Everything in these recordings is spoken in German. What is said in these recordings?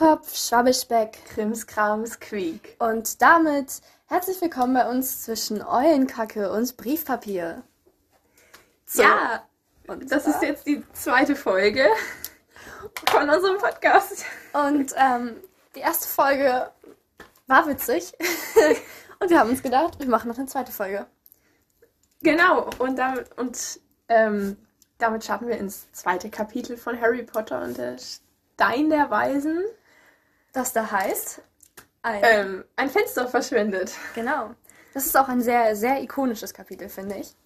Schwachkopf, Schwabbelspeck Krimskrams Quiek. und damit herzlich willkommen bei uns zwischen Eulenkacke und Briefpapier. So, Ja, und das ist jetzt die zweite Folge von unserem Podcast. Und ähm, die erste Folge war witzig. und wir haben uns gedacht, wir machen noch eine zweite Folge. Genau, und damit, und, ähm, damit starten wir ins zweite Kapitel von Harry Potter und der Stein der Weisen. Das da heißt. Ein, Ähm, ein Fenster verschwindet. Genau. Das ist auch ein sehr, sehr ikonisches Kapitel, finde ich.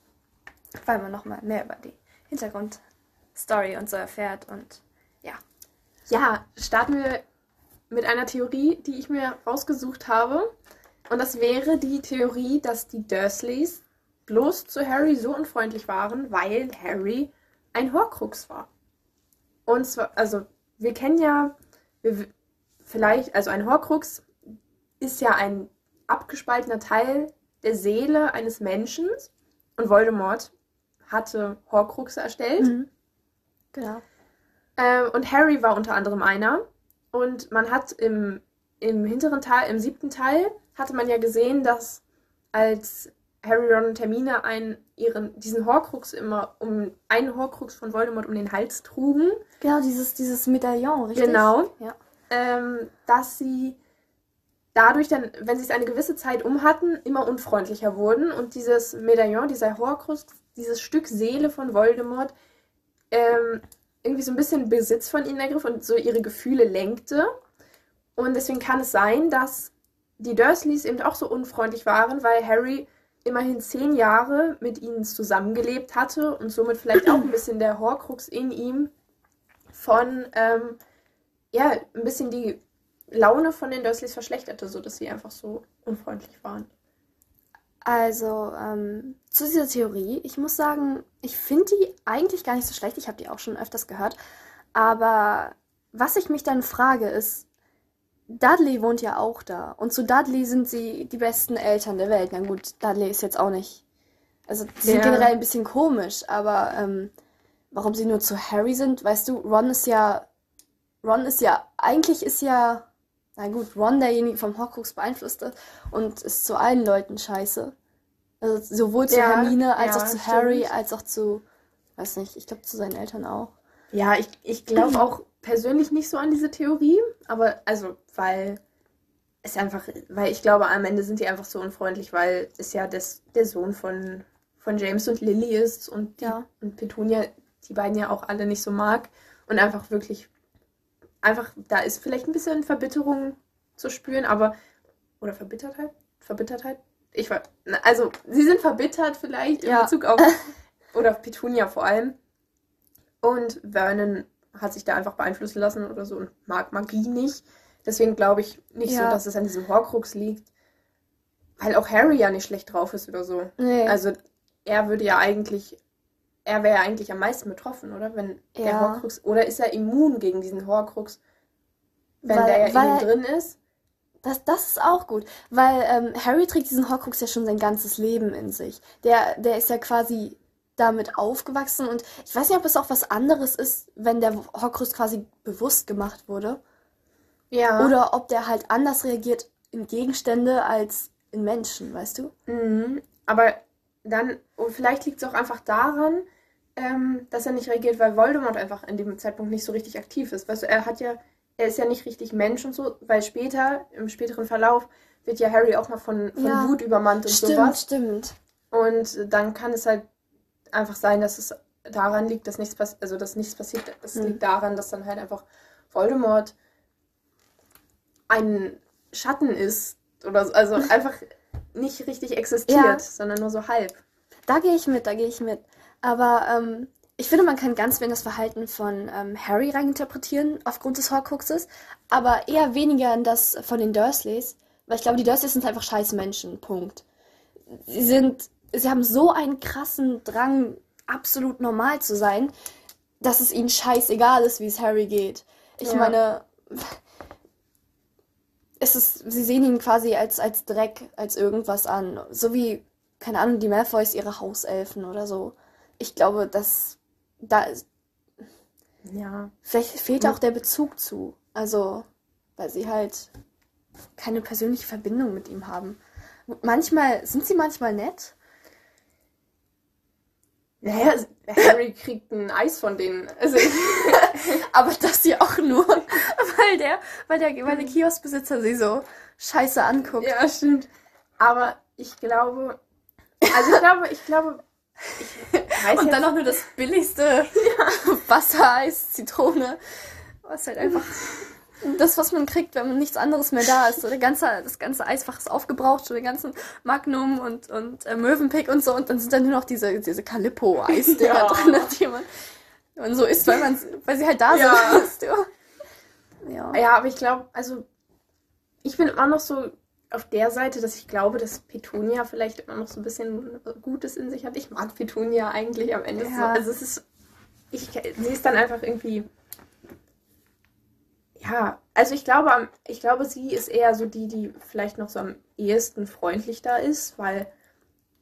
Weil man nochmal mehr über die Hintergrundstory und so erfährt und ja. Ja, starten wir mit einer Theorie, die ich mir rausgesucht habe. Und das wäre die Theorie, dass die Dursleys bloß zu Harry so unfreundlich waren, weil Harry ein Horcrux war. Und zwar, also, wir kennen ja, wir, vielleicht, also ein Horcrux ist ja ein abgespaltener Teil der Seele eines Menschen. Und Voldemort hatte Horcruxe erstellt. Mhm. Genau. Ähm, und Harry war unter anderem einer. Und man hat im, im hinteren Teil, im siebten Teil, hatte man ja gesehen, dass als Harry, Ron und Hermine einen, ihren, diesen Horcrux immer um einen Horcrux von Voldemort um den Hals trugen, Genau, dieses, dieses Medaillon, richtig? Genau. Ja. Ähm, dass sie dadurch dann, wenn sie es eine gewisse Zeit um hatten, immer unfreundlicher wurden und dieses Medaillon, dieser Horcrux, dieses Stück Seele von Voldemort, ähm, irgendwie so ein bisschen Besitz von ihnen ergriff und so ihre Gefühle lenkte. Und deswegen kann es sein, dass die Dursleys eben auch so unfreundlich waren, weil Harry immerhin zehn Jahre mit ihnen zusammengelebt hatte und somit vielleicht auch ein bisschen der Horcrux in ihm von, ähm, ja, ein bisschen die Laune von den Dursleys verschlechterte, sodass sie einfach so unfreundlich waren. Also, ähm, zu dieser Theorie, ich muss sagen, ich finde die eigentlich gar nicht so schlecht. Ich habe die auch schon öfters gehört. Aber was ich mich dann frage, ist, Dudley wohnt ja auch da. Und zu Dudley sind sie die besten Eltern der Welt. Na gut, Dudley ist jetzt auch nicht. Also, sie sind Ja. generell ein bisschen komisch, aber ähm, warum sie nur zu Harry sind, weißt du, Ron ist ja. Ron ist ja. Eigentlich ist ja. Na gut, Ron derjenige vom Horcrux beeinflusst ist und ist zu allen Leuten scheiße. Also sowohl zu Ja, Hermine als ja, auch zu stimmt. Harry, als auch zu, weiß nicht, ich glaube zu seinen Eltern auch. Ja, ich, ich glaube auch persönlich nicht so an diese Theorie, aber also, weil es einfach, weil ich glaube, am Ende sind die einfach so unfreundlich, weil es ja das, der Sohn von, von James und Lily ist und, die, Ja. und Petunia die beiden ja auch alle nicht so mag und einfach wirklich, einfach, da ist vielleicht ein bisschen Verbitterung zu spüren, aber, oder Verbittertheit? Verbittertheit? Ich war, also, sie sind verbittert vielleicht in Ja. Bezug auf, oder auf Petunia vor allem. Und Vernon hat sich da einfach beeinflussen lassen oder so und mag Magie nicht. Deswegen glaube ich nicht Ja. so, dass es an diesem Horcrux liegt. Weil auch Harry ja nicht schlecht drauf ist oder so. Nee. Also er würde ja eigentlich, er wäre ja eigentlich am meisten betroffen, oder? Wenn der Ja. Horcrux, oder ist er immun gegen diesen Horcrux, wenn Weil- der ja weil in ihm drin ist? Das, das ist auch gut, weil ähm, Harry trägt diesen Horcrux ja schon sein ganzes Leben in sich. Der, der ist ja quasi damit aufgewachsen und ich weiß nicht, ob es auch was anderes ist, wenn der Horcrux quasi bewusst gemacht wurde. Ja. Oder ob der halt anders reagiert in Gegenstände als in Menschen, weißt du? Mhm. Aber dann, und vielleicht liegt es auch einfach daran, ähm, dass er nicht reagiert, weil Voldemort einfach in dem Zeitpunkt nicht so richtig aktiv ist. Weißt du, er hat ja, er ist ja nicht richtig Mensch und so, weil später, im späteren Verlauf, wird ja Harry auch noch von, von Ja. Wut übermannt und Stimmt, sowas. stimmt. Und dann kann es halt einfach sein, dass es daran liegt, dass nichts passiert, also dass nichts passiert. Es Hm. liegt daran, dass dann halt einfach Voldemort ein Schatten ist oder so, also einfach nicht richtig existiert, Ja. sondern nur so halb. Da gehe ich mit, da gehe ich mit. Aber ähm, ich finde, man kann ganz wenig das Verhalten von ähm, Harry reininterpretieren aufgrund des Horcruxes, aber eher weniger in das von den Dursleys, weil ich glaube, die Dursleys sind einfach scheiß Menschen. Punkt. Sie sind, sie haben so einen krassen Drang, absolut normal zu sein, dass es ihnen scheißegal ist, wie es Harry geht. Ich Ja. meine, es ist, sie sehen ihn quasi als, als Dreck, als irgendwas an. So wie, keine Ahnung, die Malfoys ihre Hauselfen oder so. Ich glaube, dass da ist, Ja. vielleicht fehlt Ja. auch der Bezug zu. Also, weil sie halt keine persönliche Verbindung mit ihm haben. Manchmal sind sie manchmal nett. Naja, Harry kriegt ein Eis von denen. Also, aber das sie auch nur, weil der, weil der, weil der Kioskbesitzer sie so scheiße anguckt. Ja, stimmt. Aber ich glaube, also ich glaube, ich glaube, und dann auch nur das billigste ja. Wassereis, Zitrone, was halt einfach das, was man kriegt, wenn man nichts anderes mehr da ist. So der ganze, das ganze Eisfach ist aufgebraucht, schon den ganzen Magnum und, und äh, Möwenpick und so. Und dann sind da nur noch diese, diese Calippo-Eisdinger ja. drin, die man, man so isst, weil, man, weil sie halt da ja. sind. Ja. ja, aber ich glaube, also ich bin immer noch so auf der Seite, dass ich glaube, dass Petunia vielleicht immer noch so ein bisschen Gutes in sich hat. Ich mag Petunia eigentlich am Ende ja. so. Also es ist, ich, sie ist dann einfach irgendwie ja, also ich glaube, ich glaube, sie ist eher so die, die vielleicht noch so am ehesten freundlich da ist, weil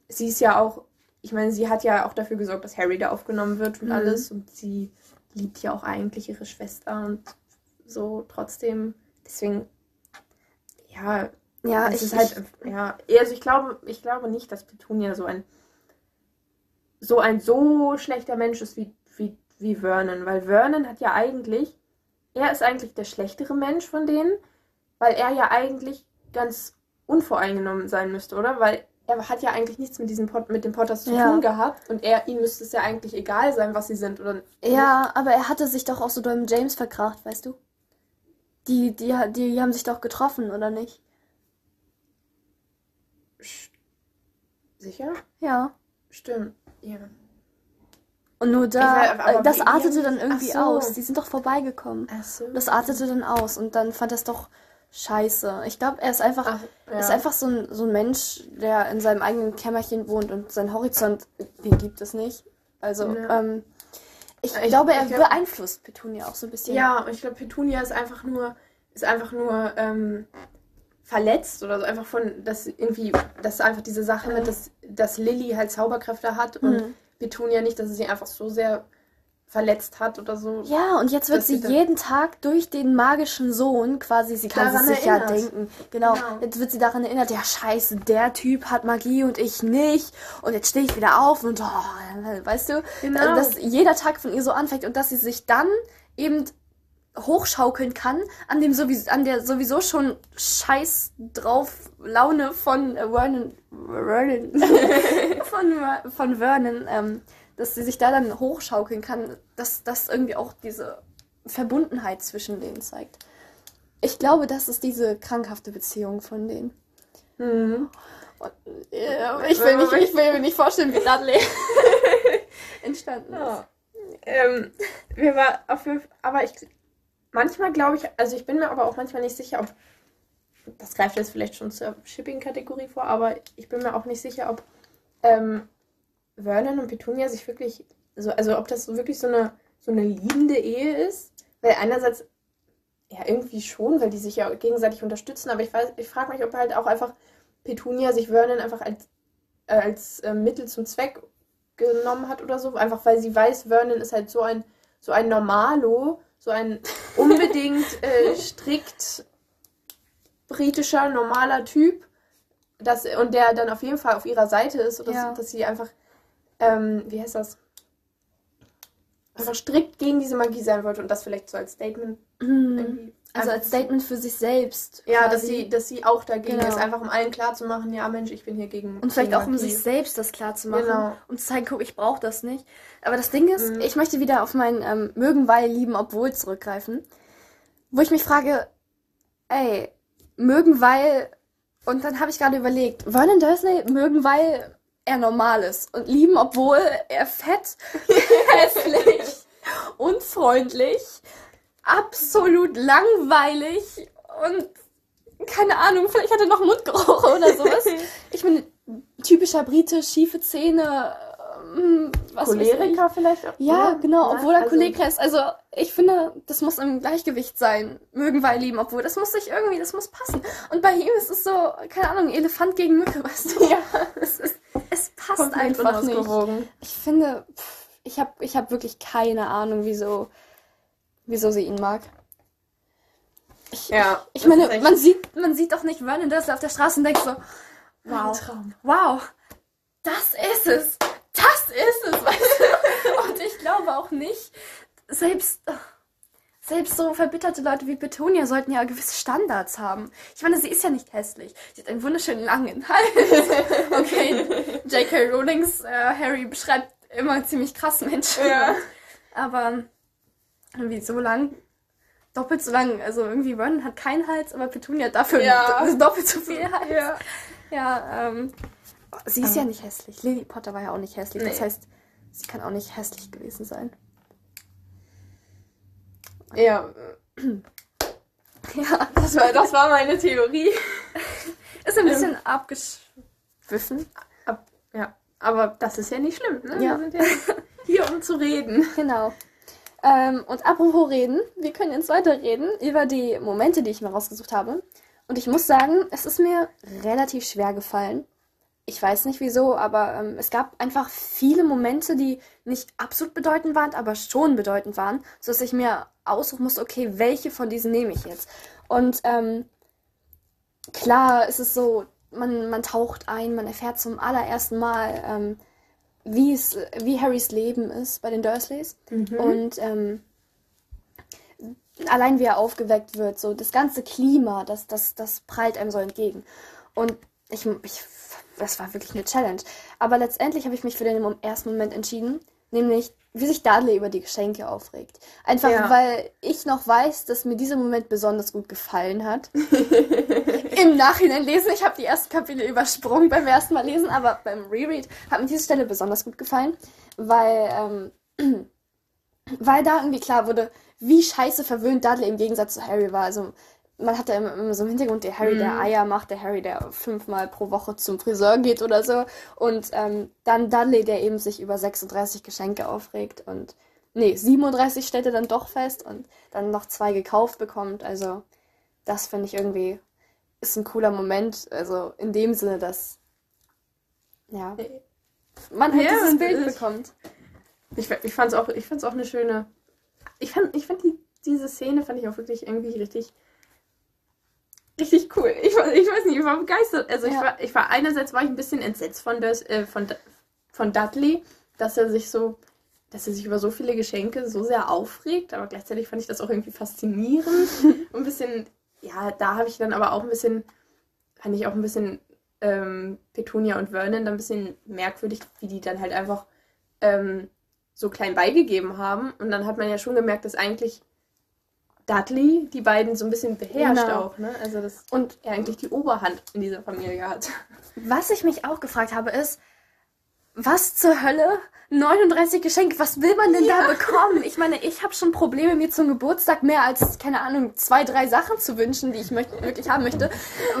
sie ist ja auch, ich meine, sie hat ja auch dafür gesorgt, dass Harry da aufgenommen wird und mhm. alles und sie liebt ja auch eigentlich ihre Schwester und so trotzdem. Deswegen, ja, ja, es ich, ist halt, ich, ja, also ich glaube, ich glaube nicht, dass Petunia so ein so ein so schlechter Mensch ist wie, wie, wie Vernon, weil Vernon hat ja eigentlich er ist eigentlich der schlechtere Mensch von denen, weil er ja eigentlich ganz unvoreingenommen sein müsste, oder? Weil er hat ja eigentlich nichts mit diesem Pot mit den Potters zu ja. tun gehabt und er ihm müsste es ja eigentlich egal sein, was sie sind oder Ja, aber er hatte sich doch auch so mit James verkracht, weißt du? Die, die, die haben sich doch getroffen, oder nicht? Sicher? Ja. Stimmt. Ja. Und nur da, weiß, das artete dann irgendwie so. aus. Die sind doch vorbeigekommen. Ach so. Das artete dann aus und dann fand es doch scheiße. Ich glaube, er ist einfach, Ach, ja. ist einfach so ein, so ein Mensch, der in seinem eigenen Kämmerchen wohnt und sein Horizont, den gibt es nicht. Also, ja. ähm, ich, ich, glaube, er ich glaub, beeinflusst Petunia auch so ein bisschen. Ja, ich glaube, Petunia ist einfach nur, ist einfach nur ähm, verletzt oder so einfach von, dass irgendwie, dass einfach diese Sache mit, dass, dass Lilly halt Zauberkräfte hat und mhm ja nicht, dass es sie einfach so sehr verletzt hat oder so. Ja, und jetzt wird sie jeden Tag durch den magischen Sohn quasi, sie kann sich erinnert. ja denken. Genau, genau, Jetzt wird sie daran erinnert, ja scheiße, der Typ hat Magie und ich nicht. Und jetzt stehe ich wieder auf und oh, weißt du, genau. dass jeder Tag von ihr so anfängt und dass sie sich dann eben hochschaukeln kann an dem sowieso an der sowieso schon scheiß drauf Laune von äh, Vernon Vernon von von Vernon ähm, dass sie sich da dann hochschaukeln kann dass das irgendwie auch diese Verbundenheit zwischen denen zeigt ich glaube das ist diese krankhafte Beziehung von denen mhm. Und, äh, ich will nicht ich will mir nicht vorstellen wie Dudley entstanden ist ja. ähm, wir war auf, aber ich manchmal glaube ich, also ich bin mir aber auch manchmal nicht sicher, ob, das greift jetzt vielleicht schon zur Shipping-Kategorie vor, aber ich bin mir auch nicht sicher, ob ähm, Vernon und Petunia sich wirklich, so, also ob das wirklich so eine, so eine liebende Ehe ist. Weil einerseits, ja, irgendwie schon, weil die sich ja gegenseitig unterstützen, aber ich, ich frage mich, ob halt auch einfach Petunia sich Vernon einfach als, äh, als äh, Mittel zum Zweck genommen hat oder so, einfach weil sie weiß, Vernon ist halt so ein, so ein Normalo, so ein unbedingt äh, strikt britischer, normaler Typ. Das, und der dann auf jeden Fall auf ihrer Seite ist, oder ja. dass sie einfach, ähm, wie heißt das? Einfach strikt gegen diese Magie sein wollte und das vielleicht so als Statement mhm. also als Statement für sich selbst. Ja, dass sie, dass sie auch dagegen genau. ist, einfach um allen klarzumachen, ja Mensch, ich bin hier gegen. Und vielleicht auch um sich selbst das klarzumachen. Genau. Um zu zeigen, guck, ich brauche das nicht. Aber das Ding ist, mhm. ich möchte wieder auf mein ähm, Mögen, weil, lieben, obwohl zurückgreifen. Wo ich mich frage, ey, mögen, weil. Und dann habe ich gerade überlegt, Vernon Dursley mögen, weil er normal ist. Und lieben, obwohl er fett, hässlich, unfreundlich absolut langweilig und keine Ahnung, vielleicht hat er noch Mundgeruch oder sowas. ich bin typischer Brite, schiefe Zähne, was Choleriker vielleicht auch? Ja, oder? genau, obwohl er also, Choleriker ist. Also ich finde, das muss im Gleichgewicht sein. Mögen wir lieben, obwohl das muss sich irgendwie, das muss passen. Und bei ihm ist es so, keine Ahnung, Elefant gegen Mücke, weißt du? Ja. Es, ist, es passt Komplett einfach nicht. Ich finde, pff, ich habe ich hab wirklich keine Ahnung, wieso wieso sie ihn mag. Ich, Ja, ich das meine, echt- man sieht, man sieht doch nicht Vernon Dursley auf der Straße und denkt so, wow, wow, das ist es. Das ist es, weißt du? Und ich glaube auch nicht, selbst, selbst so verbitterte Leute wie Petunia sollten ja gewisse Standards haben. Ich meine, sie ist ja nicht hässlich. Sie hat einen wunderschönen langen Hals. Okay, J.K. Rowlings äh, Harry beschreibt immer ziemlich krass Menschen. Ja. Aber irgendwie so lang, doppelt so lang. Also irgendwie Vernon hat keinen Hals, aber Petunia hat dafür Ja. do- doppelt so viel Hals. Ja. Ja, ähm, sie ist Ähm. ja nicht hässlich. Lily Potter war ja auch nicht hässlich. Das Nee. heißt, sie kann auch nicht hässlich gewesen sein. Ja, Ja, das war, das war meine Theorie. ist ein bisschen abgeschwiffen. Ab, ja, aber das ist ja nicht schlimm, ne? Ja. Wir sind ja hier, um zu reden. Genau. Ähm, und apropos reden, wir können jetzt weiterreden über die Momente, die ich mir rausgesucht habe. Und ich muss sagen, es ist mir relativ schwer gefallen. Ich weiß nicht wieso, aber ähm, es gab einfach viele Momente, die nicht absolut bedeutend waren, aber schon bedeutend waren, sodass ich mir aussuchen musste, okay, welche von diesen nehme ich jetzt? Und ähm, klar ist es so, man, man taucht ein, man erfährt zum allerersten Mal, ähm, wie es, wie Harrys Leben ist bei den Dursleys. Und ähm, allein wie er aufgeweckt wird, so das ganze Klima, das, das, das prallt einem so entgegen. Und ich, ich, das war wirklich eine Challenge. Aber letztendlich habe ich mich für den ersten Moment entschieden, nämlich wie sich Dudley über die Geschenke aufregt. Einfach Ja. weil ich noch weiß, dass mir dieser Moment besonders gut gefallen hat. Im Nachhinein lesen, ich habe die ersten Kapitel übersprungen beim ersten Mal lesen, aber beim Reread hat mir diese Stelle besonders gut gefallen, weil ähm, weil da irgendwie klar wurde, wie scheiße verwöhnt Dudley im Gegensatz zu Harry war. Also man hat ja immer, so im Hintergrund der Harry, der Eier macht, der Harry, der fünfmal pro Woche zum Friseur geht oder so. Und ähm, dann Dudley, der eben sich über 36 Geschenke aufregt und nee, 37 stellt er dann doch fest und dann noch zwei gekauft bekommt. Also das finde ich irgendwie ist ein cooler Moment. Also in dem Sinne, dass ja, man halt Ja, dieses Bild ich- bekommt. Ich, ich fand's auch, ich fand's auch eine schöne. Ich fand, ich fand die, diese Szene fand ich auch wirklich irgendwie richtig, richtig cool. Ich, war, ich weiß nicht, ich war begeistert. Also ich Ja. war, ich war einerseits war ich ein bisschen entsetzt von das, äh, von, von Dudley, dass er sich so, dass er sich über so viele Geschenke so sehr aufregt, aber gleichzeitig fand ich das auch irgendwie faszinierend. Und ein bisschen, ja, da habe ich dann aber auch ein bisschen, fand ich auch ein bisschen ähm, Petunia und Vernon dann ein bisschen merkwürdig, wie die dann halt einfach ähm, so klein beigegeben haben. Und dann hat man ja schon gemerkt, dass eigentlich Dudley die beiden so ein bisschen beherrscht Genau. auch, ne? Also dass Und er eigentlich die Oberhand in dieser Familie hat. Was ich mich auch gefragt habe, ist, was zur Hölle? 39 Geschenke, was will man denn da bekommen? Ich meine, ich habe schon Probleme, mir zum Geburtstag mehr als, keine Ahnung, zwei, drei Sachen zu wünschen, die ich möcht wirklich haben möchte.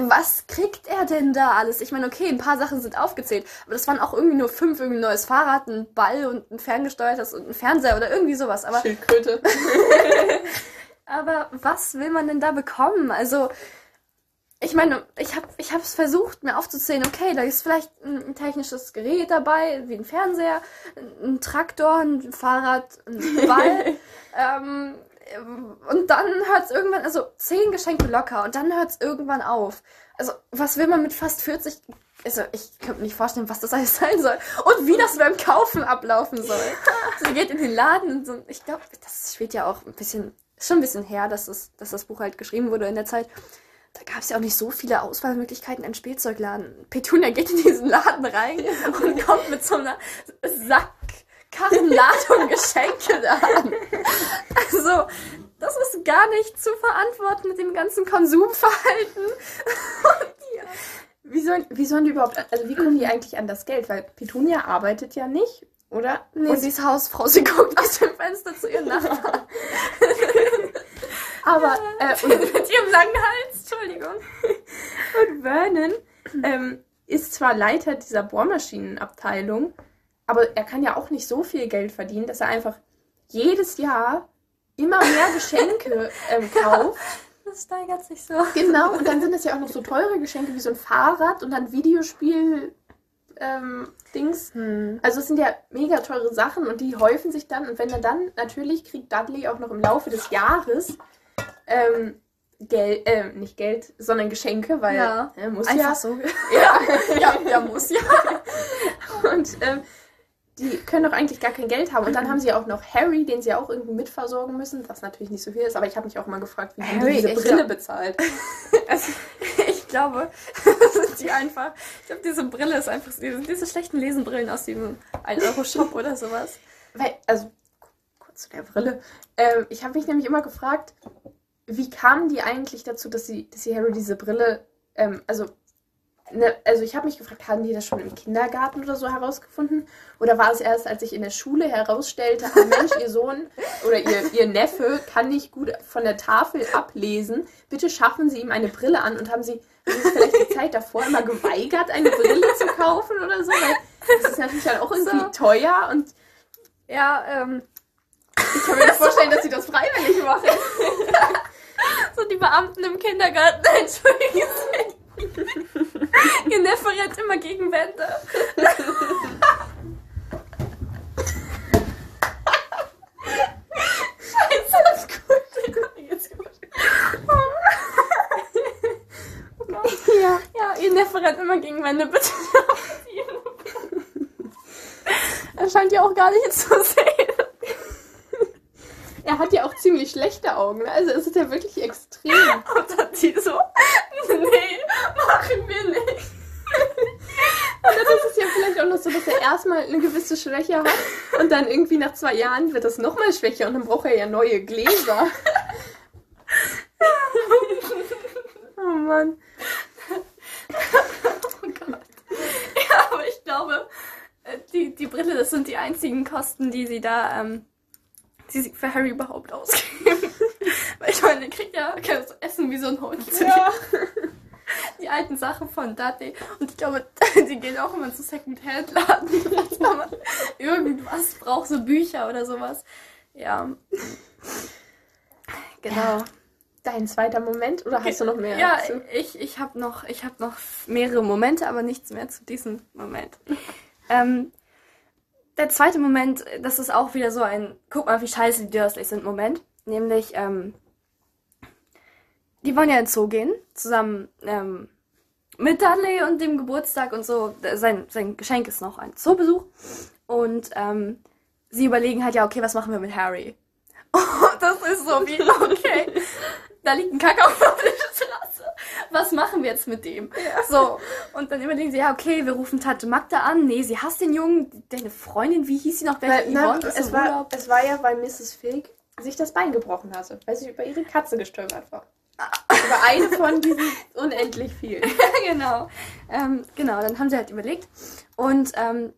Was kriegt er denn da alles? Ich meine, okay, ein paar Sachen sind aufgezählt, aber das waren auch irgendwie nur fünf, irgendwie ein neues Fahrrad, ein Ball und ein ferngesteuertes und ein Fernseher oder irgendwie sowas. Aber Schildkröte. aber was will man denn da bekommen? Also, ich meine, ich habe ich es versucht, mir aufzuzählen, okay, da ist vielleicht ein, technisches Gerät dabei, wie ein Fernseher, ein, Traktor, ein Fahrrad, ein Ball. ähm, und dann hört es irgendwann, also zehn Geschenke locker und dann hört es irgendwann auf. Also, was will man mit fast 40? Also, ich könnte mir nicht vorstellen, was das alles sein soll. Und wie das beim Kaufen ablaufen soll. Also, sie geht in den Laden und so. Ich glaube, das spielt ja auch ein bisschen, ist schon ein bisschen her, dass das, dass das Buch halt geschrieben wurde in der Zeit. Da gab es ja auch nicht so viele Auswahlmöglichkeiten in Spielzeugladen. Petunia geht in diesen Laden rein und kommt mit so einer Sackkarrenladung Geschenke da an. Also, das ist gar nicht zu verantworten mit dem ganzen Konsumverhalten. Wie sollen, wie sollen die überhaupt, also wie kommen die eigentlich an das Geld? Weil Petunia arbeitet ja nicht, oder? Nee, Und- sie ist Hausfrau, sie guckt aus dem Fenster zu ihren Nachbarn. aber, äh, und, mit ihrem langen Hals, Entschuldigung. und Vernon ähm, ist zwar Leiter dieser Bohrmaschinenabteilung, aber er kann ja auch nicht so viel Geld verdienen, dass er einfach jedes Jahr immer mehr Geschenke ähm, kauft. Das steigert sich so. Genau, und dann sind es ja auch noch so teure Geschenke wie so ein Fahrrad und dann Videospiel. Ähm, Dings. Hm. Also es sind ja mega teure Sachen und die häufen sich dann. Und wenn er dann, natürlich kriegt Dudley auch noch im Laufe des Jahres ähm, Geld, äh, nicht Geld, sondern Geschenke, weil Ja, er muss Einfach ja. so. Ja. ja, ja, muss ja. Und ähm, die können doch eigentlich gar kein Geld haben. Und dann haben sie auch noch Harry, den sie auch irgendwie mitversorgen müssen, was natürlich nicht so viel ist. Aber ich habe mich auch mal gefragt, wie haben Harry, die diese Brille glaub- bezahlt. Also, glaube, das sind die einfach. Ich glaube, diese Brille ist einfach diese, diese schlechten Lesenbrillen aus dem 1-Euro-Shop oder sowas. Weil, also, kurz zu der Brille. Ähm, ich habe mich nämlich immer gefragt, wie kamen die eigentlich dazu, dass sie, dass sie Harry diese Brille, ähm, also, ne, also ich habe mich gefragt, haben die das schon im Kindergarten oder so herausgefunden? Oder war es erst, als sich in der Schule herausstellte, ah, Mensch, ihr Sohn oder ihr, ihr Neffe kann nicht gut von der Tafel ablesen, bitte schaffen Sie ihm eine Brille an und haben Sie vielleicht die Zeit davor immer geweigert, eine Brille zu kaufen oder so? Weil das ist natürlich dann auch irgendwie So. teuer und Ja, ähm, ich kann mir nicht vorstellen, dass sie das freiwillig machen. so die Beamten im Kindergarten, entschuldigen Sie. Ihr Neffe rennt immer gegen Wände. Scheiße, ist gut. Jetzt gut. Ja. Rennt immer gegen Wände, bitte. Sie. Er scheint ja auch gar nicht zu sehen. Er hat ja auch ziemlich schlechte Augen. ne? Also es ist ja wirklich extrem. Und dann die so, nee, machen wir nicht. Und dann ist es ja vielleicht auch noch so, dass er erstmal eine gewisse Schwäche hat und dann irgendwie nach zwei Jahren wird das nochmal schwächer und dann braucht er ja neue Gläser. Oh Mann. Oh Gott. Ja, aber ich glaube, äh, die, die Brille, das sind die einzigen Kosten, die sie da, ähm, die sie für Harry überhaupt ausgeben. Weil ich meine, der kriegt ja kann so essen wie so ein Hund. Ja. Die alten Sachen von Dudley. Und ich glaube, die gehen auch immer zu Second-Hand-Laden, wenn man irgendwas braucht, so Bücher oder sowas. Ja. Genau. Dein zweiter Moment oder hast du noch mehr? Ja, dazu? ich, ich habe noch, ich hab noch mehrere Momente, aber nichts mehr zu diesem Moment. ähm, der zweite Moment, das ist auch wieder so ein, guck mal, wie scheiße die Dursleys sind, Moment. Nämlich, ähm, die wollen ja in den Zoo gehen, zusammen ähm, mit Dudley und dem Geburtstag und so. Sein, sein Geschenk ist noch ein Zoobesuch. Und ähm, sie überlegen halt, ja, okay, was machen wir mit Harry? Und das ist so wie, okay, da liegt ein Kakao auf der Straße. Was machen wir jetzt mit dem? So, und dann überlegen sie, ja, okay, wir rufen Tante Magda an. Nee, sie hasst den Jungen. Deine Freundin, wie hieß sie noch? Weil, na, es, war, Urlaub. es war ja, weil Mrs. Fig sich das Bein gebrochen hatte, weil sie über ihre Katze gestolpert war. über eine von diesen unendlich vielen. genau. Ähm, genau, dann haben sie halt überlegt. Und ähm,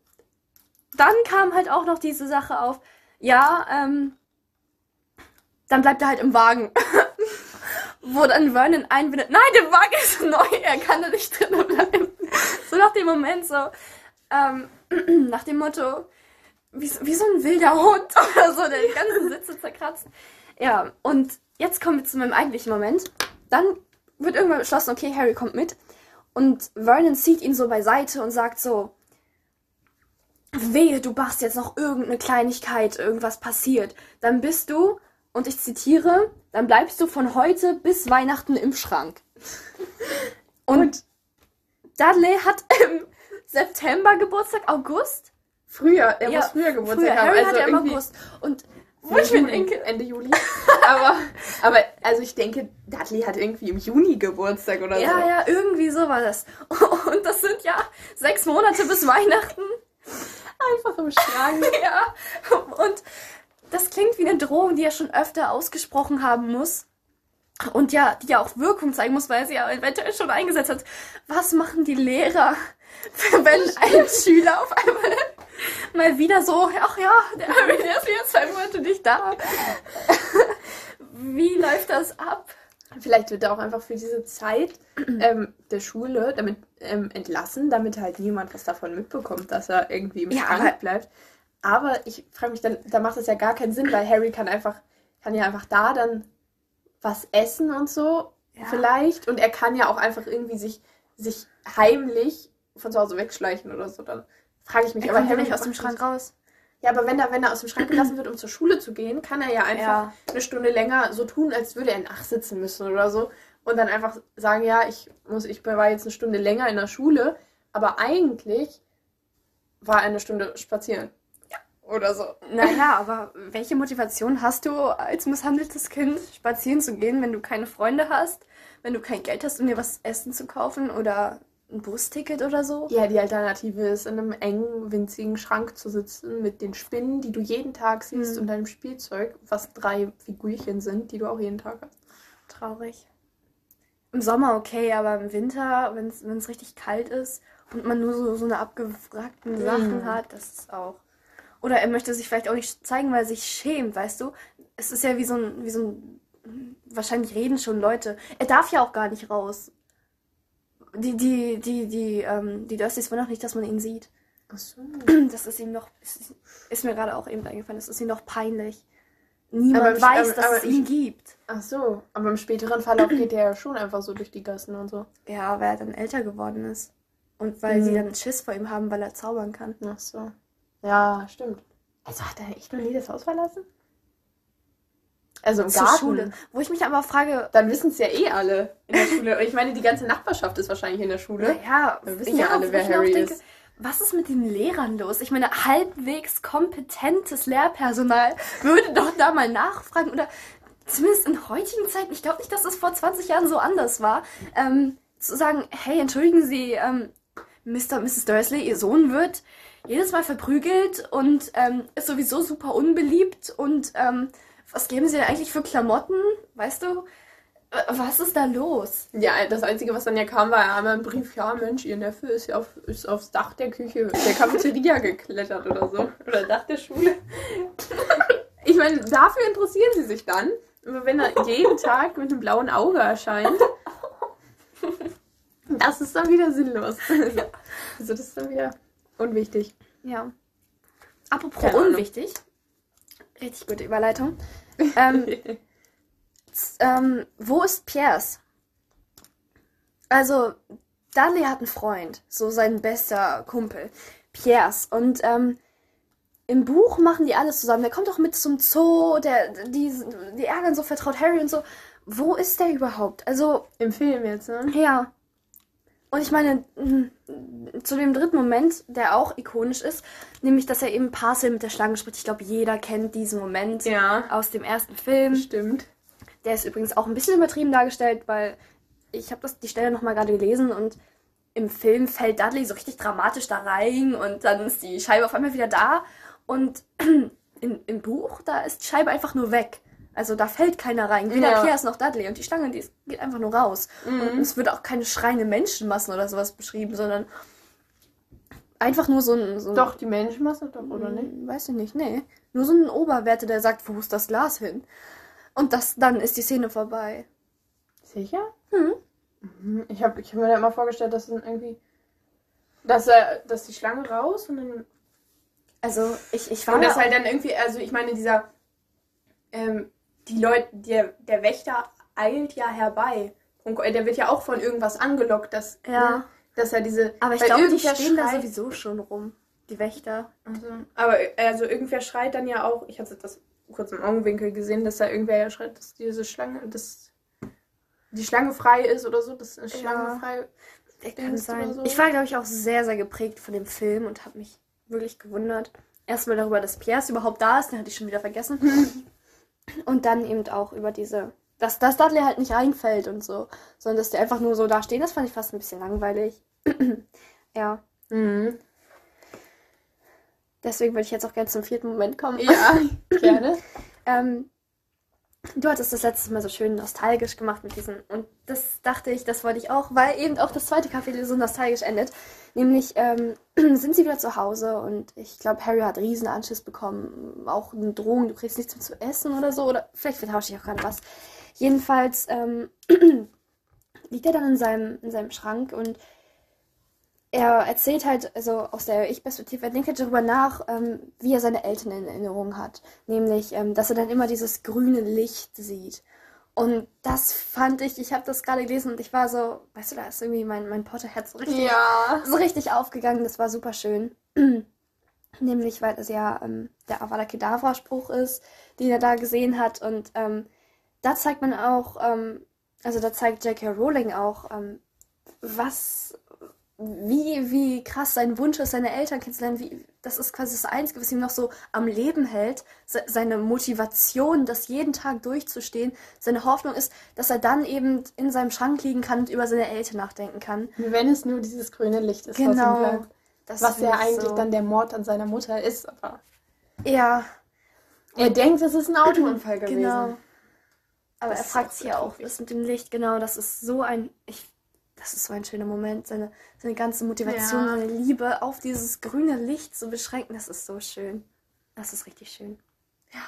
dann kam halt auch noch diese Sache auf, ja, ähm, dann bleibt er halt im Wagen. Wo dann Vernon einbindet, nein, der Wagen ist neu, er kann da nicht drinnen bleiben. So nach dem Moment, so, ähm, nach dem Motto, wie, so- wie so ein wilder Hund oder so, der die ganzen Sitze zerkratzt. Ja, und jetzt kommen wir zu meinem eigentlichen Moment. Dann wird irgendwann beschlossen, okay, Harry kommt mit. Und Vernon zieht ihn so beiseite und sagt so, wehe, du machst jetzt noch irgendeine Kleinigkeit, irgendwas passiert. Dann bist du, und ich zitiere, dann bleibst du von heute bis Weihnachten im Schrank. Und, Dudley hat im September Geburtstag, August? Früher, er Ja, muss früher Geburtstag Früher, haben. Harry also hat ja im August. Und wo ich mir denke, Ende Juli. aber, aber, also ich denke, Dudley hat irgendwie im Juni Geburtstag oder ja, so. ja, irgendwie so war das. Und das sind ja sechs Monate bis Weihnachten. Einfach im Schrank. Ja, und das klingt wie eine Drohung, die er schon öfter ausgesprochen haben muss. Und ja, die ja auch Wirkung zeigen muss, weil sie ja eventuell schon eingesetzt hat. Was machen die Lehrer, wenn ein Schüler auf einmal mal wieder so, ach ja, der Harry, der ist wieder zwei Monate nicht da. Wie läuft das ab? Vielleicht wird er auch einfach für diese Zeit ähm, der Schule damit ähm, entlassen, damit halt niemand was davon mitbekommt, dass er irgendwie im Ja, Schrank bleibt. Aber ich frage mich dann, da macht es ja gar keinen Sinn, weil Harry kann einfach, kann ja einfach da dann was essen und so, Ja. vielleicht. Und er kann ja auch einfach irgendwie sich, sich heimlich von zu Hause wegschleichen oder so. Dann frage ich mich, Er aber kommt ja Harry nicht aus dem Schrank raus. Ja, aber wenn er, wenn er aus dem Schrank gelassen wird, um zur Schule zu gehen, kann er ja einfach Ja. eine Stunde länger so tun, als würde er in acht sitzen müssen oder so. Und dann einfach sagen, ja, ich muss, ich war jetzt eine Stunde länger in der Schule, aber eigentlich war er eine Stunde spazieren. Ja. Oder so. Naja, aber welche Motivation hast du als misshandeltes Kind, spazieren zu gehen, wenn du keine Freunde hast, wenn du kein Geld hast, um dir was essen zu kaufen oder ein Busticket oder so? Ja, die Alternative ist, in einem engen, winzigen Schrank zu sitzen mit den Spinnen, die du jeden Tag siehst Mhm. und deinem Spielzeug, was drei Figürchen sind, die du auch jeden Tag hast. Traurig. Im Sommer okay, aber im Winter, wenn es richtig kalt ist und man nur so, so eine abgewrackten Sachen Mm. hat, das ist auch. Oder er möchte sich vielleicht auch nicht zeigen, weil er sich schämt, weißt du? Es ist ja wie so ein, wie so ein, wahrscheinlich reden schon Leute. Er darf ja auch gar nicht raus. Die, die, die, die, ähm, die Dursleys wollen auch nicht, dass man ihn sieht. Ach so. Das ist ihm noch, ist, ist mir gerade auch eben eingefallen, das ist ihm noch peinlich. Niemand Aber weiß, aber- dass aber es ihn gibt. Ach so. Aber im späteren Verlauf geht er ja schon einfach so durch die Gassen und so. Ja, weil er dann älter geworden ist. Und weil sie Mhm. dann Schiss vor ihm haben, weil er zaubern kann. Ach so. Ja, stimmt. Also hat er echt noch nie das Haus verlassen? Also im Zur Garten. Schule. Wo ich mich aber frage, Dann wissen es ja eh alle in der Schule. Ich meine, die ganze Nachbarschaft ist wahrscheinlich in der Schule. ja, Wir wissen ja alle, wo wer Harry denke, ist. Was ist mit den Lehrern los? Ich meine, halbwegs kompetentes Lehrpersonal würde doch da mal nachfragen oder zumindest in heutigen Zeiten, ich glaube nicht, dass das vor 20 Jahren so anders war, ähm, zu sagen, hey, entschuldigen Sie, ähm, Mr. und Mrs. Dursley, Ihr Sohn wird jedes Mal verprügelt und ähm, ist sowieso super unbeliebt und ähm, was geben Sie denn eigentlich für Klamotten? Weißt du? Was ist da los? Ja, das Einzige, was dann ja kam, war ja einmal ein Brief, ja Mensch, ihr Neffe ist ja auf, ist aufs Dach der Küche, der Cafeteria geklettert oder so. Oder Dach der Schule. Ich meine, dafür interessieren sie sich dann. Aber wenn er jeden Tag mit einem blauen Auge erscheint, das ist dann wieder sinnlos. Also das ist dann wieder unwichtig. Ja. Apropos Ahnung. unwichtig. Richtig gute Überleitung. Ähm, ähm, wo ist Piers? Also, Dudley hat einen Freund, so sein bester Kumpel, Piers. Und ähm, im Buch machen die alles zusammen. Der kommt auch mit zum Zoo, der, die, die ärgern so, vertraut Harry und so. Wo ist der überhaupt? Also, Im Film jetzt, ne? ja. Und ich meine, mh, zu dem dritten Moment, der auch ikonisch ist, nämlich, dass er eben Parcel mit der Schlange spricht. Ich glaube, jeder kennt diesen Moment Ja, aus dem ersten Film. stimmt. Der ist übrigens auch ein bisschen übertrieben dargestellt, weil ich habe das die Stelle nochmal gerade gelesen und im Film fällt Dudley so richtig dramatisch da rein und dann ist die Scheibe auf einmal wieder da. Und in, im Buch, da ist die Scheibe einfach nur weg. Also da fällt keiner rein. Weder Ja. Piers noch Dudley. Und die Schlange, die geht einfach nur raus. Und es wird auch keine schreiende Menschenmassen oder sowas beschrieben, sondern einfach nur so ein. So Doch, die Menschenmasse doch, oder nicht? Hm, Weiß ich nicht, nee. Nur so ein Oberwerte, der sagt, wo ist das Glas hin? Und das, dann ist die Szene vorbei. Sicher? Hm. Mhm. Ich habe ich hab mir da immer vorgestellt, dass dann irgendwie. Dass, er, dass die Schlange raus und dann. Also, ich, ich war Und da dass auch- halt dann irgendwie, also ich meine, dieser. Ähm, die Leute, der, der Wächter eilt ja herbei. Und der wird ja auch von irgendwas angelockt, dass, Ja. ne, dass er diese. Aber ich glaube, die stehen da sowieso schon rum. Die Wächter. Also, aber also irgendwer schreit dann ja auch, ich hatte das kurz im Augenwinkel gesehen, dass da irgendwer ja schreit, dass diese Schlange, dass die Schlange frei ist oder so, dass eine Schlange Ja. frei. Kann sein. so? Ich war, glaube ich, auch sehr, sehr geprägt von dem Film und habe mich wirklich gewundert. Erstmal darüber, dass Piers überhaupt da ist, den hatte ich schon wieder vergessen. und dann eben auch über diese, dass, dass Dudley halt nicht reinfällt und so, sondern dass der einfach nur so da stehen. Das fand ich fast ein bisschen langweilig. ja, Mhm. deswegen würde ich jetzt auch gerne zum vierten Moment kommen. Ja, gerne. Ähm, du hattest das letztes Mal so schön nostalgisch gemacht mit diesen. Und das dachte ich, das wollte ich auch, weil eben auch das zweite Kapitel so nostalgisch endet. Nämlich ähm, sind sie wieder zu Hause und ich glaube, Harry hat riesen Anschiss bekommen. Auch eine Drohung, du kriegst nichts mehr zu essen oder so. Oder vielleicht vertausche ich auch gerade was. Jedenfalls ähm, liegt er dann in seinem, in seinem Schrank und er erzählt halt, also aus der Ich-Perspektive, er denkt halt darüber nach, ähm, wie er seine Eltern in Erinnerung hat. Nämlich, ähm, dass er dann immer dieses grüne Licht sieht. Und das fand ich, ich habe das gerade gelesen und ich war so, weißt du, da ist irgendwie mein, mein Potterherz so richtig, Ja. so richtig aufgegangen. Das war super schön. Nämlich, weil es ja ähm, der Avada Kedavra-Spruch ist, den er da gesehen hat. Und ähm, da zeigt man auch, ähm, also da zeigt J.K. Rowling auch, ähm, was, wie, wie krass sein Wunsch ist, seine Eltern kennenzulernen. Wie, das ist quasi das Einzige, was ihm noch so am Leben hält. Se seine Motivation, das jeden Tag durchzustehen. Seine Hoffnung ist, dass er dann eben in seinem Schrank liegen kann und über seine Eltern nachdenken kann. Wenn es nur dieses grüne Licht ist, Genau. was ihm bleibt. Das Was ja eigentlich so. dann der Mord an seiner Mutter ist, aber Ja, er denkt, es ist ein Autounfall gewesen. genau. Aber Das er fragt sich ja auch, das mit dem Licht, genau, das ist so ein, ich, das ist so ein schöner Moment, seine, seine ganze Motivation, Ja. seine Liebe auf dieses grüne Licht zu beschränken, das ist so schön. Das ist richtig schön. Ja,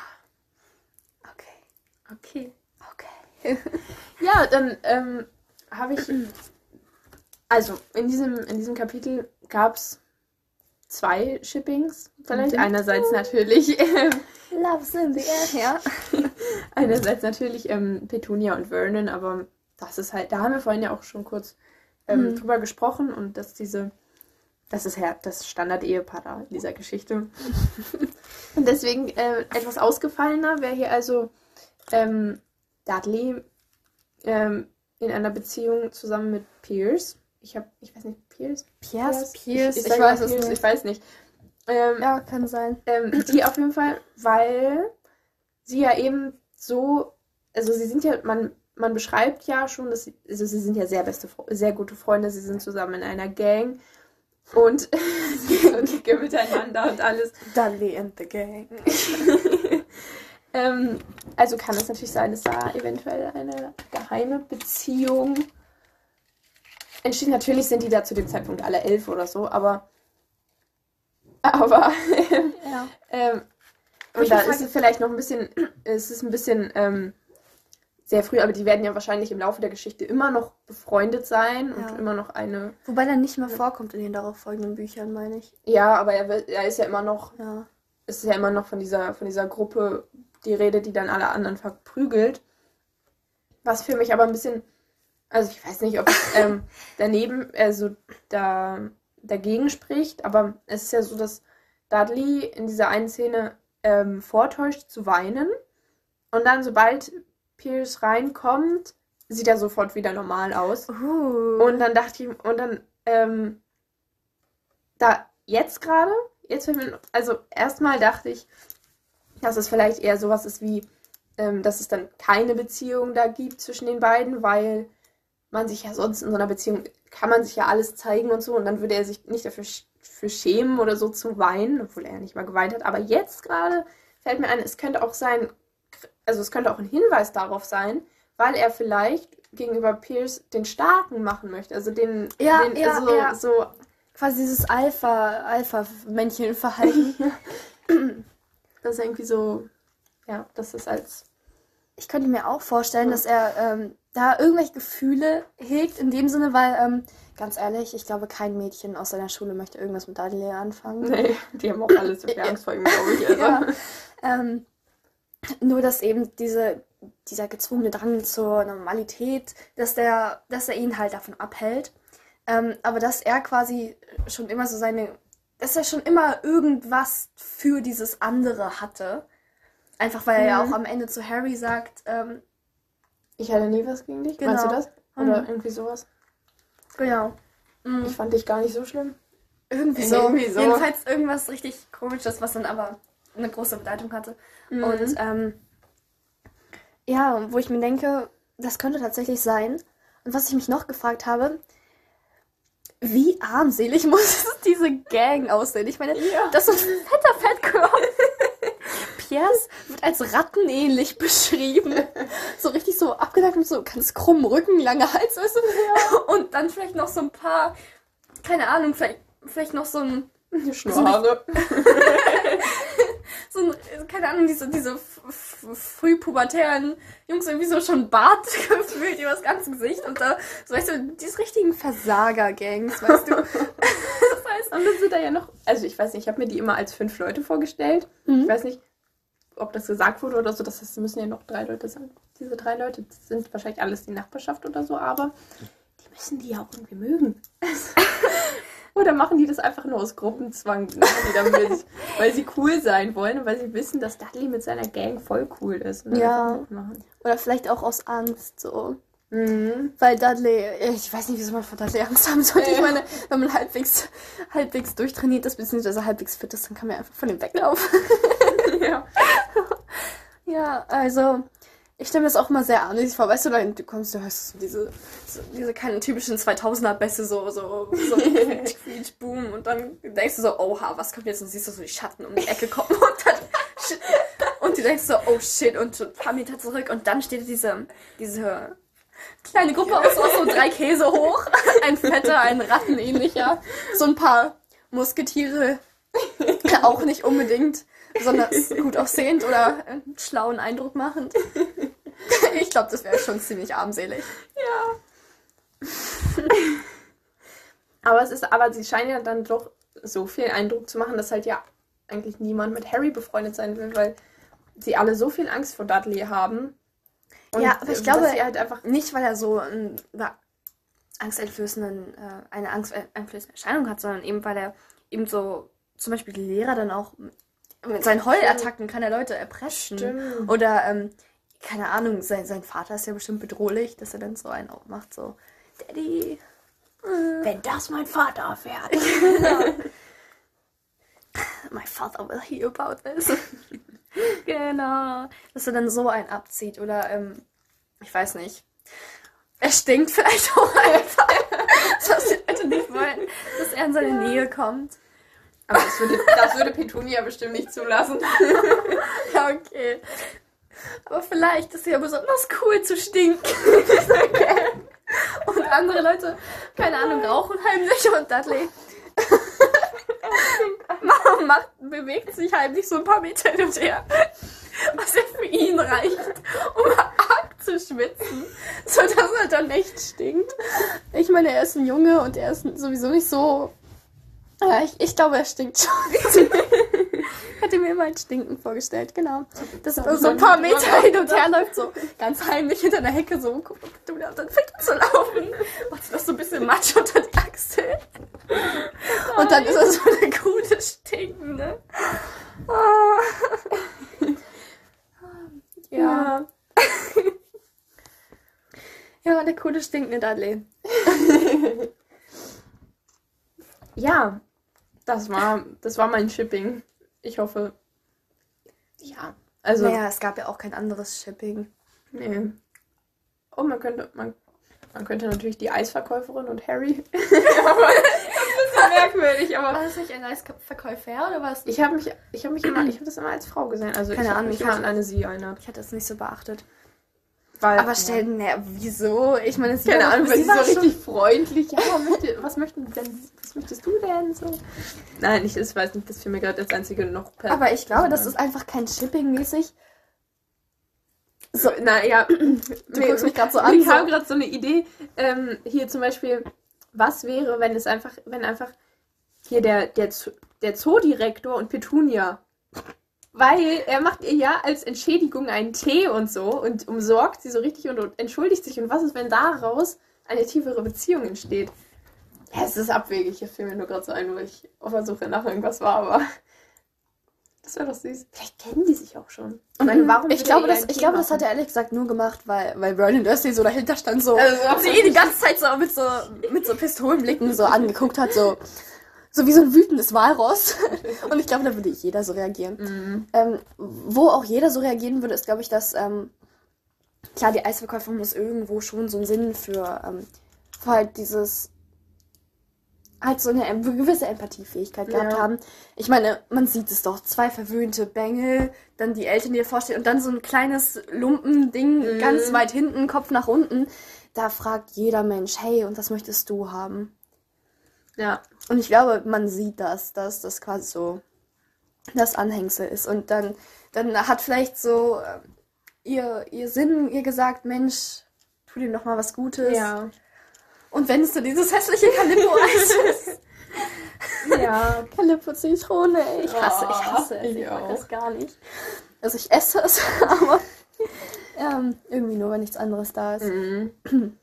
Okay, okay. okay. Ja, dann ähm, habe ich. Also, in diesem, in diesem Kapitel gab es zwei Shippings. Vielleicht Mhm. einerseits natürlich. ähm, Love's in the air, ja. einerseits natürlich ähm, Petunia und Vernon, aber das ist halt, da haben wir vorhin ja auch schon kurz ähm, Mhm. drüber gesprochen und dass diese, das ist ja das Standard-Ehepaar da in dieser Geschichte. und deswegen äh, etwas ausgefallener wäre hier also ähm, Dudley ähm, in einer Beziehung zusammen mit Pierce. Ich habe, ich weiß nicht, Pierce? Pierce, Pierce, ich, ich, sag weiß mal es Pierce, nicht. Ich weiß nicht. Ähm, Ja, kann sein. ähm, die auf jeden Fall, weil sie ja eben so, also sie sind ja, man, man beschreibt ja schon, dass sie, also sie sind ja sehr beste, sehr gute Freunde, sie sind zusammen in einer Gang und sie miteinander und alles. Dudley and the Gang. ähm, also kann es natürlich sein, dass da eventuell eine geheime Beziehung entsteht. Natürlich sind die da zu dem Zeitpunkt alle elf oder so, aber aber Ja. Ähm, und da ist es vielleicht noch ein bisschen, es ist ein bisschen ähm, sehr früh, aber die werden ja wahrscheinlich im Laufe der Geschichte immer noch befreundet sein und Ja. immer noch eine. Wobei er nicht mehr vorkommt in den darauffolgenden Büchern, meine ich. Ja, aber er, wird, er ist ja immer noch, Ja. es ist ja immer noch von dieser, von dieser Gruppe die Rede, die dann alle anderen verprügelt. Was für mich aber ein bisschen, also ich weiß nicht, ob es ähm, daneben, also da dagegen spricht, aber es ist ja so, dass Dudley in dieser einen Szene ähm, vortäuscht zu weinen und dann, sobald Pierce reinkommt, sieht er sofort wieder normal aus. Uh. Und dann dachte ich, und dann, ähm, da, jetzt gerade, jetzt also erstmal dachte ich, dass es vielleicht eher sowas ist wie, ähm, dass es dann keine Beziehung da gibt zwischen den beiden, weil man sich ja sonst in so einer Beziehung, kann man sich ja alles zeigen und so, und dann würde er sich nicht dafür sch für schämen oder so zu weinen, obwohl er ja nicht mal geweint hat. Aber jetzt gerade fällt mir ein, es könnte auch sein, also es könnte auch ein Hinweis darauf sein, weil er vielleicht gegenüber Pierce den Starken machen möchte. Also den, Ja, den ja, so, ja. so Quasi dieses Alpha, Alpha-Männchen-Verhalten. das ist irgendwie so, ja, das ist als. ich könnte mir auch vorstellen, dass er ähm, da irgendwelche Gefühle hegt, in dem Sinne, weil, ähm, ganz ehrlich, ich glaube, kein Mädchen aus seiner Schule möchte irgendwas mit Dudley anfangen. Nee, die haben auch alles so viel Angst vor ihm, glaube ich. Also. Ja. Ähm, nur, dass eben diese, dieser gezwungene Drang zur Normalität, dass der, dass er ihn halt davon abhält. Ähm, aber dass er quasi schon immer so seine, dass er schon immer irgendwas für dieses andere hatte. Einfach weil er ja Mhm. auch am Ende zu Harry sagt, ähm, Ich hatte nie was gegen dich. Genau. Meinst du das? Oder Mhm. irgendwie sowas? genau. Mhm. Ich fand dich gar nicht so schlimm. Irgendwie so. Irgendwie so. Jedenfalls irgendwas richtig komisches, was dann aber eine große Bedeutung hatte. Mhm. Und ähm, ja, wo ich mir denke, das könnte tatsächlich sein. Und was ich mich noch gefragt habe, wie armselig muss diese Gang aussehen? Ich meine, Ja. das ist ein fetter Fettkorb. Piers wird als rattenähnlich beschrieben. So richtig so abgedacht mit so ganz krummen Rücken, lange Hals, weißt du? Und dann vielleicht noch so ein paar, keine Ahnung, vielleicht, vielleicht noch so ein Schnurrhaare. so ein, keine Ahnung, diese, diese frühpubertären Jungs irgendwie so schon Bart gefühlt über das ganze Gesicht und da, so weißt du, diese richtigen Versager-Gangs, weißt du. das heißt, Und dann sind da ja noch, also ich weiß nicht, ich habe mir die immer als fünf Leute vorgestellt. Mhm. Ich weiß nicht, ob das gesagt wurde oder so, das heißt, es müssen ja noch drei Leute sein. Diese drei Leute sind wahrscheinlich alles die Nachbarschaft oder so, aber die müssen die ja auch irgendwie mögen. Oder machen die das einfach nur aus Gruppenzwang, damit, weil sie cool sein wollen und weil sie wissen, dass Dudley mit seiner Gang voll cool ist. Dann Ja. Oder vielleicht auch aus Angst, so. Mhm. Weil Dudley, ich weiß nicht, wieso man vor Dudley Angst haben sollte. Ich meine, wenn man halbwegs, halbwegs durchtrainiert ist, beziehungsweise halbwegs fit ist, dann kann man einfach von ihm weglaufen. ja. Ja, also, ich stelle mir das auch immer sehr armselig vor. Weißt du, dann, du kommst, du hörst so diese, so, diese kleinen typischen 2000er-Bässe, so, so, so, quietsch, boom. Und dann denkst du so, oha, was kommt jetzt? Und siehst du so die Schatten um die Ecke kommen und dann, shit. Und du denkst so, oh shit, und so ein paar Meter zurück. Und dann steht diese, diese kleine Gruppe aus, aus so drei Käse hoch. Ein fetter, ein rattenähnlicher. So ein paar Musketiere. Auch nicht unbedingt besonders gut aussehend oder einen schlauen Eindruck machend. Ich glaube, das wäre schon ziemlich armselig. Aber es ist, aber sie scheinen ja dann doch so viel Eindruck zu machen, dass halt ja eigentlich niemand mit Harry befreundet sein will, weil sie alle so viel Angst vor Dudley haben. Und, Ja, aber ich äh, glaube- sie halt einfach. Nicht, weil er so ein, na, angsteinflößenden, äh, eine angsteinflößende Erscheinung hat, sondern eben, weil er eben so, zum Beispiel die Lehrer dann auch mit seinen Heulattacken kann er Leute erpressen. Stimmt. Oder, ähm, keine Ahnung, sein, sein Vater ist ja bestimmt bedrohlich, dass er dann so einen macht, so, Daddy. Wenn das mein Vater erfährt. My father will hear about this. genau. Dass er dann so einen abzieht. Oder, ähm, ich weiß nicht. Er stinkt vielleicht auch einfach. dass die Leute nicht wollen, dass er in seine Nähe kommt. Aber das würde, das würde Petunia bestimmt nicht zulassen. Ja, okay. Aber vielleicht ist er ja besonders cool zu stinken. und andere Leute, keine Ahnung, rauchen heimlich und Dudley macht, bewegt sich heimlich so ein paar Meter hin und her. Was ja für ihn reicht, um arg zu schwitzen, sodass er dann echt stinkt. Ich meine, er ist ein Junge und er ist sowieso nicht so. Ja, ich, ich glaube, er stinkt schon. Ich hatte mir immer ein Stinken vorgestellt, genau. Dass er so ein paar Meter hin und her läuft, so ganz heimlich hinter einer Hecke, so guckt, ob du da dann fängt zu laufen. Macht noch so ein bisschen Matsch unter die Achsel. Und dann ist er so eine gute Stinkende. Ah. Ja. Ja, der coole stinkende Dudley. Ja, das war, das war mein Shipping. Ich hoffe. Ja. Also, Naja, es gab ja auch kein anderes Shipping. nee. Oh, man könnte, man, man könnte natürlich die Eisverkäuferin und Harry. aber das ist ein bisschen merkwürdig, aber. War das nicht ein Eisverkäufer oder was? Ich habe mich, ich habe mich immer, ich habe das immer als Frau gesehen. Also Keine ich Ahnung, mich ich immer hatte- an eine sie erinnert. Ich hatte das nicht so beachtet. Weil, Aber stell, ne, wieso? Ich meine, Keine war- Ahnung, weil sie so richtig freundlich. Ja, möchte, was möchten denn? Was möchtest du denn? So. Nein, ich, ich weiß nicht, das fiel mir gerade als einzige noch per. Aber ich glaube, das ist einfach kein Shipping-mäßig. so. Naja, Du guckst mich gerade so an. Kam So. gerade so eine Idee. Ähm, hier zum Beispiel, was wäre, wenn es einfach, wenn einfach hier der, der, der Zoodirektor und Petunia. Weil er macht ihr ja als Entschädigung einen Tee und so und umsorgt sie so richtig und, und entschuldigt sich. Und was ist, wenn daraus eine tiefere Beziehung entsteht? Ja, es ist abwegig. Ich fiel mir nur gerade so ein, weil ich auf der Suche nach irgendwas war, aber das wäre doch süß. Vielleicht kennen die sich auch schon. Ich meine, warum ich glaube, das, ich glaube, das hat er ehrlich gesagt nur gemacht, weil, weil Vernon Dursley so dahinter stand, so, Also, sie ihn die ganze Zeit so mit so, mit so Pistolenblicken so angeguckt hat, so, so wie so ein wütendes Walross. Und ich glaube, da würde jeder so reagieren. Mhm. Ähm, wo auch jeder so reagieren würde, ist, glaube ich, dass, ähm, klar, die Eisverkäuferin muss irgendwo schon so einen Sinn für, ähm, für halt dieses, halt so eine gewisse Empathiefähigkeit gehabt Ja. haben. Ich meine, man sieht es doch, zwei verwöhnte Bengel, dann die Eltern, die davor stehen und dann so ein kleines Lumpending Mhm. ganz weit hinten, Kopf nach unten. Da fragt jeder Mensch, hey, und was möchtest du haben? Ja, Und ich glaube, man sieht das, dass das quasi so das Anhängsel ist. Und dann, dann hat vielleicht so äh, ihr, ihr Sinn ihr gesagt, Mensch, tu dir noch mal was Gutes. ja. Und wenn es so dieses hässliche Calippo-Eis ist. Ja. Calippo Zitrone, ey. ich hasse, ich hasse es. Ich Ich mag das gar nicht. Also ich esse es, aber ähm, irgendwie nur, wenn nichts anderes da ist. Mhm.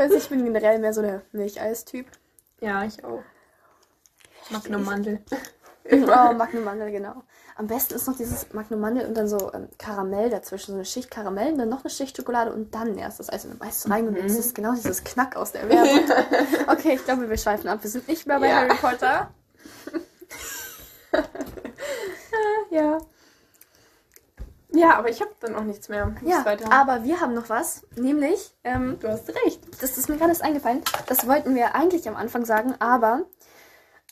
Ich weiß nicht, ich bin generell mehr so der Milcheis-Typ. Ja, ich auch. Magnum Mandel. Oh, Magnum Mandel, genau. Am besten ist noch dieses Magnum Mandel und dann so ähm, Karamell dazwischen. So eine Schicht Karamell, dann noch eine Schicht Schokolade und dann erst das Eis in den Eis rein. Und Mhm. das ist genau dieses Knack aus der Werbung. Okay, ich glaube, wir schweifen ab. Wir sind nicht mehr bei Ja. Harry Potter. Ja. Ja, aber ich habe dann auch nichts mehr. Ja, aber wir haben noch was. Nämlich, ähm, du hast recht. das ist mir gerade erst eingefallen. Das wollten wir eigentlich am Anfang sagen, aber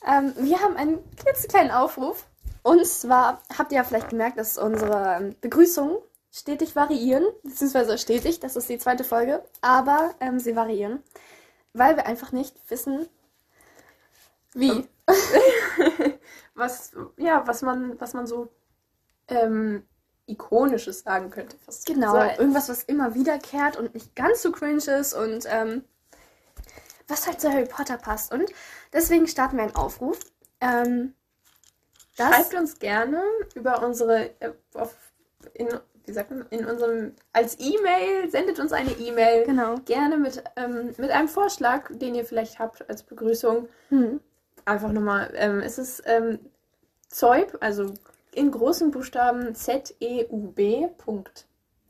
ähm, wir haben einen klitzekleinen Aufruf. Und zwar habt ihr ja vielleicht gemerkt, dass unsere ähm, Begrüßungen stetig variieren, beziehungsweise stetig, das ist die zweite Folge, aber ähm, sie variieren, weil wir einfach nicht wissen, wie. Was, ja, was man, was man so ähm, Ikonisches sagen könnte. Fast. Genau, So, irgendwas, was immer wiederkehrt und nicht ganz so cringe ist und ähm, was halt zu Harry Potter passt. Und deswegen starten wir einen Aufruf. Ähm, Schreibt uns gerne über unsere, äh, auf, in, wie sagt man, in unserem, als E-Mail, sendet uns eine E-Mail. genau. Gerne mit, ähm, mit einem Vorschlag, den ihr vielleicht habt als Begrüßung. Hm. Einfach nochmal, ähm, es ist ähm, Zeub, also in großen Buchstaben Z-E-U-B,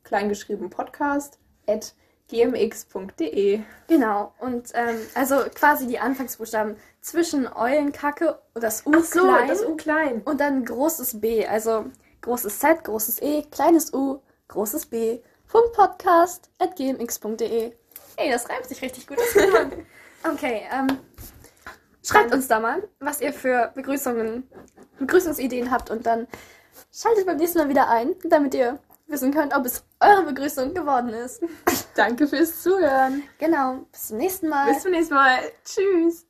kleingeschrieben Podcast, at gmx.de. Genau. Und ähm, also quasi die Anfangsbuchstaben zwischen Eulenkacke und das U Ach so, klein das U klein. und dann großes B. Also großes Z, großes E, kleines U, großes B. Punkt Podcast at gmx.de. Ey, das reimt sich richtig gut. Okay, ähm, schreibt uns da mal, was ihr für Begrüßungen, Begrüßungsideen habt und dann schaltet beim nächsten Mal wieder ein, damit ihr wissen könnt, ob es eure Begrüßung geworden ist. Danke fürs Zuhören. Genau, bis zum nächsten Mal. Bis zum nächsten Mal. Tschüss.